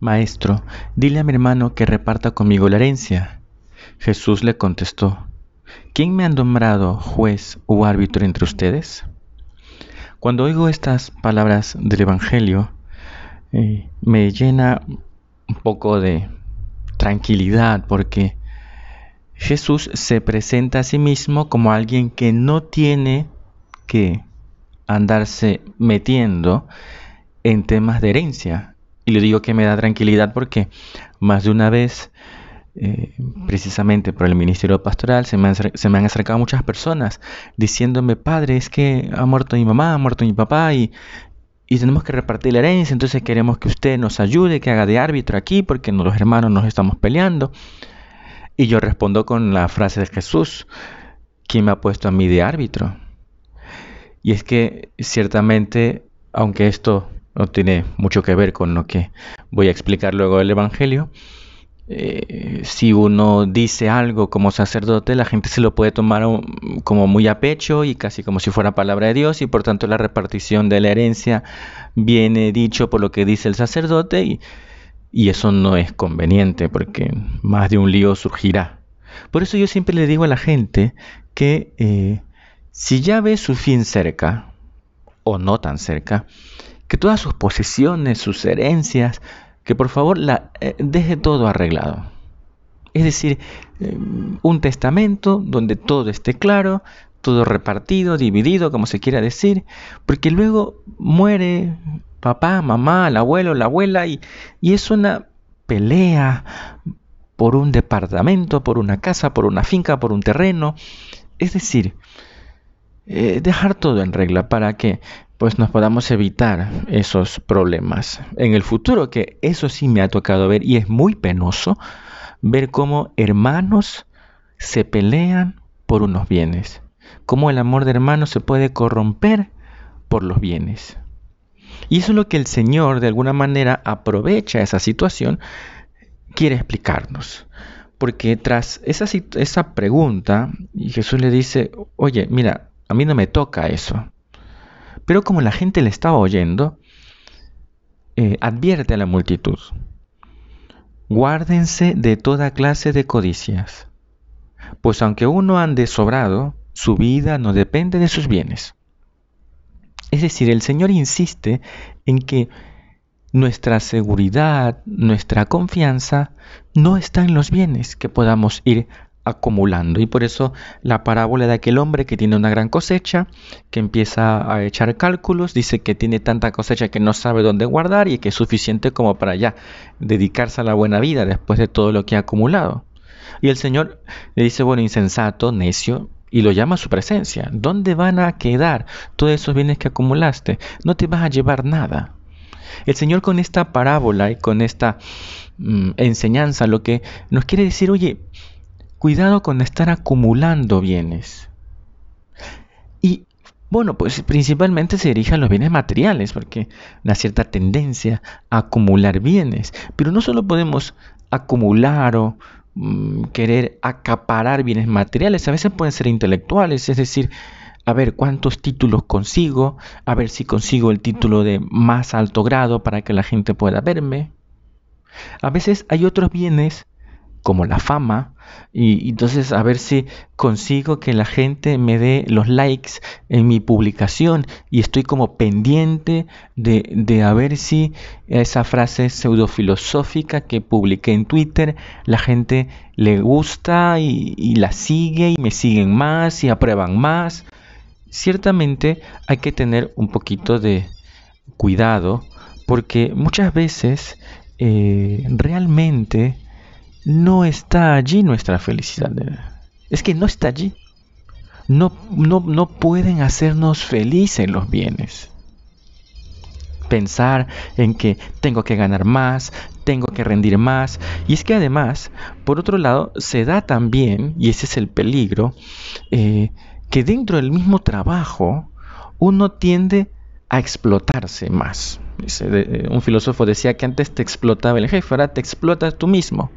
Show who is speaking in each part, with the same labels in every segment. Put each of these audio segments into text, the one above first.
Speaker 1: Maestro, dile a mi hermano que reparta conmigo la herencia. Jesús le contestó, ¿quién me ha nombrado juez o árbitro entre ustedes? Cuando oigo estas palabras del Evangelio, eh, me llena un poco de tranquilidad porque Jesús se presenta a sí mismo como alguien que no tiene que andarse metiendo en temas de herencia. Y le digo que me da tranquilidad porque más de una vez, eh, precisamente por el ministerio pastoral, se me, han, se me, han, acercado muchas personas diciéndome, padre, es que ha muerto mi mamá, ha muerto mi papá y, y tenemos que repartir la herencia, entonces queremos que usted nos ayude, que haga de árbitro aquí porque los hermanos nos estamos peleando. Y yo respondo con la frase de Jesús, ¿quién me ha puesto a mí de árbitro? Y es que ciertamente, aunque esto no tiene mucho que ver con lo que voy a explicar luego del Evangelio, eh, si uno dice algo como sacerdote, la gente se lo puede tomar como muy a pecho y casi como si fuera palabra de Dios y por tanto la repartición de la herencia viene dicho por lo que dice el sacerdote y, eso no es conveniente porque más de un lío surgirá. Por eso yo siempre le digo a la gente que eh, si ya ve su fin cerca, o no tan cerca, que todas sus posesiones, sus herencias, que por favor la, eh, deje todo arreglado. Es decir, eh, un testamento donde todo esté claro, todo repartido, dividido, como se quiera decir, porque luego muere papá, mamá, el abuelo, la abuela, y, y es una pelea por un departamento, por una casa, por una finca, por un terreno. Es decir, eh, dejar todo en regla para que pues nos podamos evitar esos problemas en el futuro, que eso sí me ha tocado ver y es muy penoso ver cómo hermanos se pelean por unos bienes, cómo el amor de hermanos se puede corromper por los bienes. Y eso es lo que el Señor de alguna manera aprovecha esa situación, quiere explicarnos. Porque tras esa, esa pregunta, Jesús le dice, oye, mira, a mí no me toca eso. Pero como la gente le estaba oyendo, eh, advierte a la multitud, guárdense de toda clase de codicias, pues aunque uno ande sobrado, su vida no depende de sus bienes. Es decir, el Señor insiste en que nuestra seguridad, nuestra confianza no está en los bienes que podamos ir acumulando. Y por eso la parábola de aquel hombre que tiene una gran cosecha, que empieza a echar cálculos, dice que tiene tanta cosecha que no sabe dónde guardar y que es suficiente como para ya dedicarse a la buena vida después de todo lo que ha acumulado. Y el Señor le dice, bueno, insensato, necio, y lo llama a su presencia. ¿Dónde van a quedar todos esos bienes que acumulaste? No te vas a llevar nada. El Señor con esta parábola y con esta mm, enseñanza lo que nos quiere decir, oye, cuidado con estar acumulando bienes. Y bueno, pues principalmente se dirige a los bienes materiales, porque una cierta tendencia a acumular bienes. Pero no solo podemos acumular o Mm, querer acaparar bienes materiales, a veces pueden ser intelectuales, es decir, a ver cuántos títulos consigo, a ver si consigo el título de más alto grado para que la gente pueda verme. A veces hay otros bienes como la fama, y, entonces a ver si consigo que la gente me dé los likes en mi publicación y estoy como pendiente de, de a ver si esa frase pseudofilosófica que publiqué en Twitter la gente le gusta y, la sigue y me siguen más y aprueban más. Ciertamente hay que tener un poquito de cuidado porque muchas veces eh, realmente no está allí nuestra felicidad. Es que no está allí. No, no, no pueden hacernos felices los bienes. Pensar en que tengo que ganar más, tengo que rendir más. Y es que además, por otro lado, se da también, y ese es el peligro, eh, que dentro del mismo trabajo uno tiende a explotarse más. Eh, un filósofo decía que antes te explotaba el jefe, ahora te explotas tú mismo.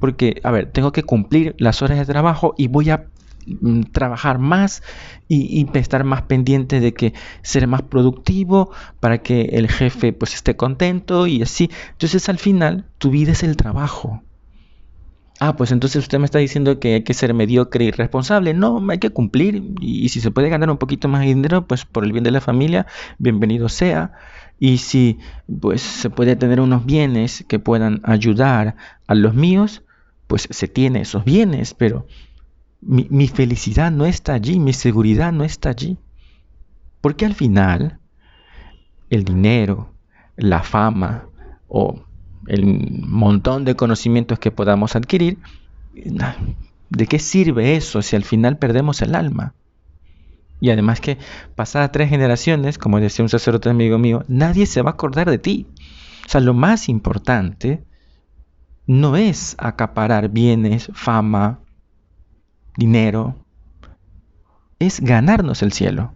Speaker 1: Porque, a ver, tengo que cumplir las horas de trabajo y voy a mm, trabajar más y, estar más pendiente de que ser más productivo para que el jefe pues esté contento y así. Entonces al final tu vida es el trabajo. Ah, pues entonces usted me está diciendo que hay que ser mediocre y responsable. No, hay que cumplir y, si se puede ganar un poquito más de dinero, pues por el bien de la familia, bienvenido sea. Y si pues se puede tener unos bienes que puedan ayudar a los míos, pues se tiene esos bienes, pero mi, mi felicidad no está allí, mi seguridad no está allí. Porque al final el dinero, la fama o el montón de conocimientos que podamos adquirir, ¿de qué sirve eso si al final perdemos el alma? Y además que pasadas tres generaciones, como decía un sacerdote amigo mío, nadie se va a acordar de ti. O sea, lo más importante no es acaparar bienes, fama, dinero, es ganarnos el cielo.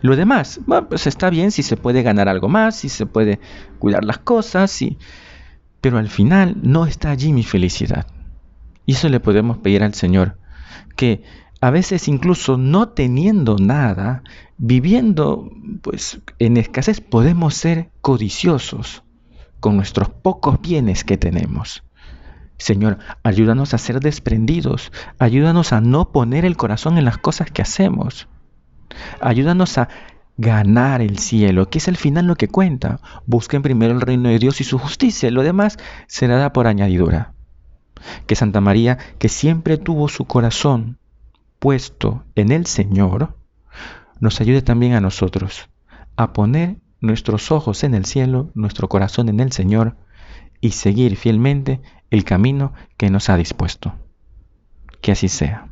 Speaker 1: Lo demás, bueno, pues está bien si se puede ganar algo más, si se puede cuidar las cosas, si pero al final no está allí mi felicidad. Y eso le podemos pedir al Señor, que a veces incluso no teniendo nada, viviendo pues en escasez, podemos ser codiciosos con nuestros pocos bienes que tenemos. Señor, ayúdanos a ser desprendidos, ayúdanos a no poner el corazón en las cosas que hacemos. Ayúdanos a ganar el cielo, que es al final lo que cuenta. Busquen primero el reino de Dios y su justicia, lo demás será da por añadidura. Que Santa María, que siempre tuvo su corazón puesto en el Señor, nos ayude también a nosotros a poner nuestros ojos en el cielo, nuestro corazón en el Señor y seguir fielmente el camino que nos ha dispuesto. Que así sea.